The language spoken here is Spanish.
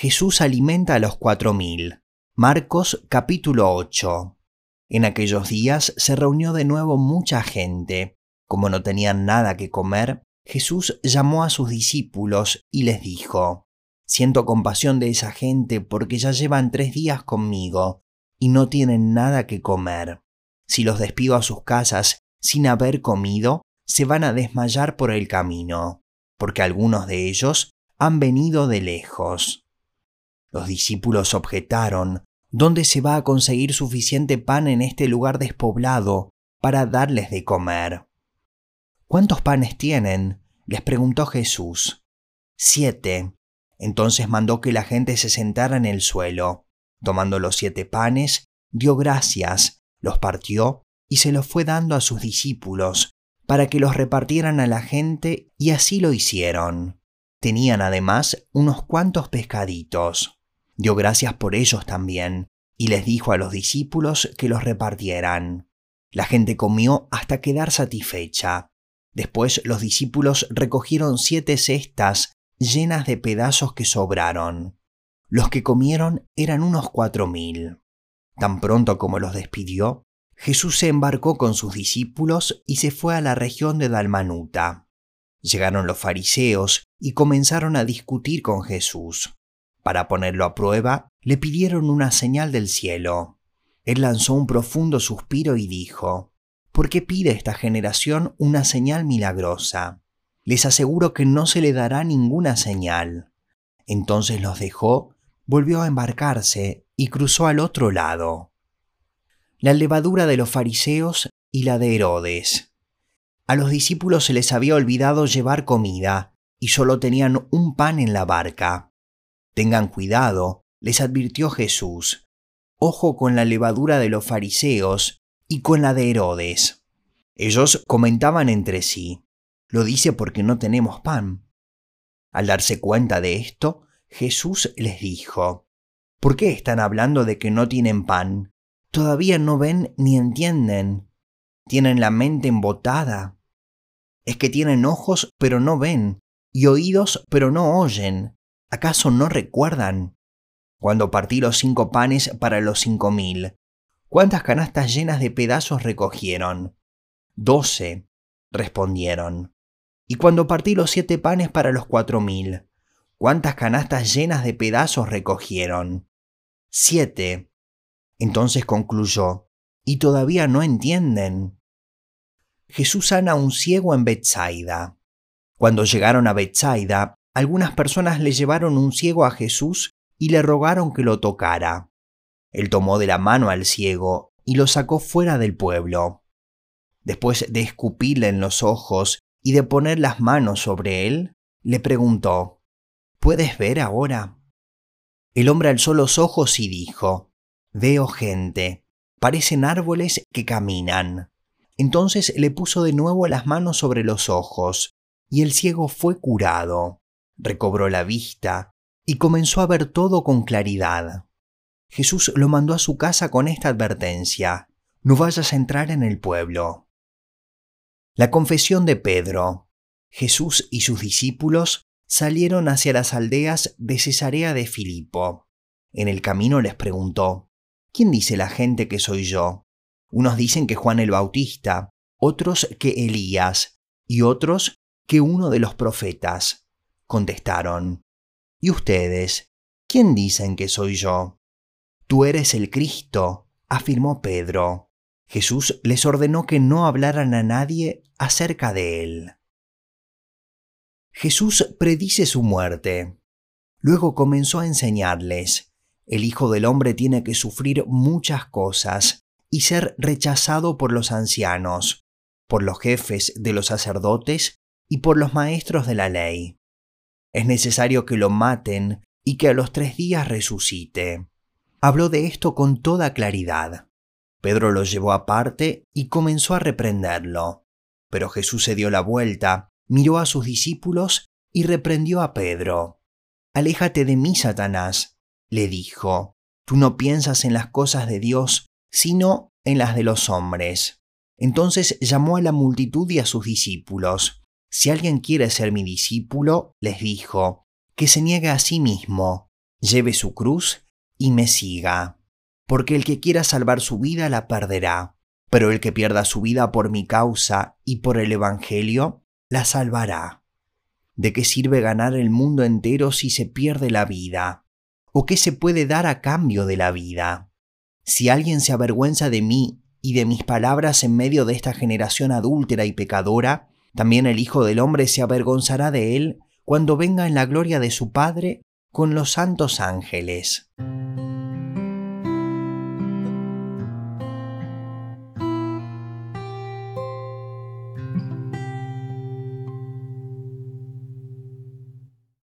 Jesús alimenta a los cuatro mil. Marcos capítulo 8. En aquellos días se reunió de nuevo mucha gente. Como no tenían nada que comer, Jesús llamó a sus discípulos y les dijo, Siento compasión de esa gente porque ya llevan tres días conmigo y no tienen nada que comer. Si los despido a sus casas sin haber comido, se van a desmayar por el camino, porque algunos de ellos han venido de lejos. Los discípulos objetaron, ¿dónde se va a conseguir suficiente pan en este lugar despoblado para darles de comer? ¿Cuántos panes tienen? les preguntó Jesús. Siete. Entonces mandó que la gente se sentara en el suelo. Tomando los siete panes, dio gracias, los partió y se los fue dando a sus discípulos, para que los repartieran a la gente, y así lo hicieron. Tenían además unos cuantos pescaditos. Dio gracias por ellos también, y les dijo a los discípulos que los repartieran. La gente comió hasta quedar satisfecha. Después los discípulos recogieron siete cestas llenas de pedazos que sobraron. Los que comieron eran unos cuatro mil. Tan pronto como los despidió, Jesús se embarcó con sus discípulos y se fue a la región de Dalmanuta. Llegaron los fariseos y comenzaron a discutir con Jesús. Para ponerlo a prueba, le pidieron una señal del cielo. Él lanzó un profundo suspiro y dijo, ¿Por qué pide esta generación una señal milagrosa? Les aseguro que no se le dará ninguna señal. Entonces los dejó, volvió a embarcarse y cruzó al otro lado. La levadura de los fariseos y la de Herodes. A los discípulos se les había olvidado llevar comida y solo tenían un pan en la barca. Tengan cuidado, les advirtió Jesús. Ojo con la levadura de los fariseos y con la de Herodes. Ellos comentaban entre sí. Lo dice porque no tenemos pan. Al darse cuenta de esto, Jesús les dijo, ¿Por qué están hablando de que no tienen pan? Todavía no ven ni entienden. Tienen la mente embotada. Es que tienen ojos pero no ven, y oídos pero no oyen. ¿Acaso no recuerdan? Cuando partí los cinco panes para los cinco mil, ¿cuántas canastas llenas de pedazos recogieron? Doce, respondieron. Y cuando partí los siete panes para los cuatro mil, ¿cuántas canastas llenas de pedazos recogieron? Siete. Entonces concluyó, y todavía no entienden. Jesús sana a un ciego en Bethsaida. Cuando llegaron a Bethsaida, algunas personas le llevaron un ciego a Jesús y le rogaron que lo tocara. Él tomó de la mano al ciego y lo sacó fuera del pueblo. Después de escupirle en los ojos y de poner las manos sobre él, le preguntó, ¿Puedes ver ahora? El hombre alzó los ojos y dijo, Veo gente, parecen árboles que caminan. Entonces le puso de nuevo las manos sobre los ojos, y el ciego fue curado, recobró la vista, y comenzó a ver todo con claridad. Jesús lo mandó a su casa con esta advertencia, no vayas a entrar en el pueblo. La confesión de Pedro. Jesús y sus discípulos salieron hacia las aldeas de Cesarea de Filipo. En el camino les preguntó, ¿quién dice la gente que soy yo? Unos dicen que Juan el Bautista, otros que Elías, y otros que uno de los profetas. Contestaron, ¿y ustedes? ¿Quién dicen que soy yo? Tú eres el Cristo, afirmó Pedro. Jesús les ordenó que no hablaran a nadie acerca de él. Jesús predice su muerte. Luego comenzó a enseñarles, el Hijo del Hombre tiene que sufrir muchas cosas y ser rechazado por los ancianos, por los jefes de los sacerdotes y por los maestros de la ley. Es necesario que lo maten y que a los tres días resucite. Habló de esto con toda claridad. Pedro lo llevó aparte y comenzó a reprenderlo. Pero Jesús se dio la vuelta, miró a sus discípulos y reprendió a Pedro. Aléjate de mí, Satanás, le dijo. Tú no piensas en las cosas de Dios, sino en las de los hombres. Entonces llamó a la multitud y a sus discípulos. Si alguien quiere ser mi discípulo, les dijo, que se niegue a sí mismo, lleve su cruz y me siga. Porque el que quiera salvar su vida la perderá, pero el que pierda su vida por mi causa y por el Evangelio, la salvará. ¿De qué sirve ganar el mundo entero si se pierde la vida? ¿O qué se puede dar a cambio de la vida? Si alguien se avergüenza de mí y de mis palabras en medio de esta generación adúltera y pecadora, también el Hijo del Hombre se avergonzará de él cuando venga en la gloria de su Padre con los santos ángeles.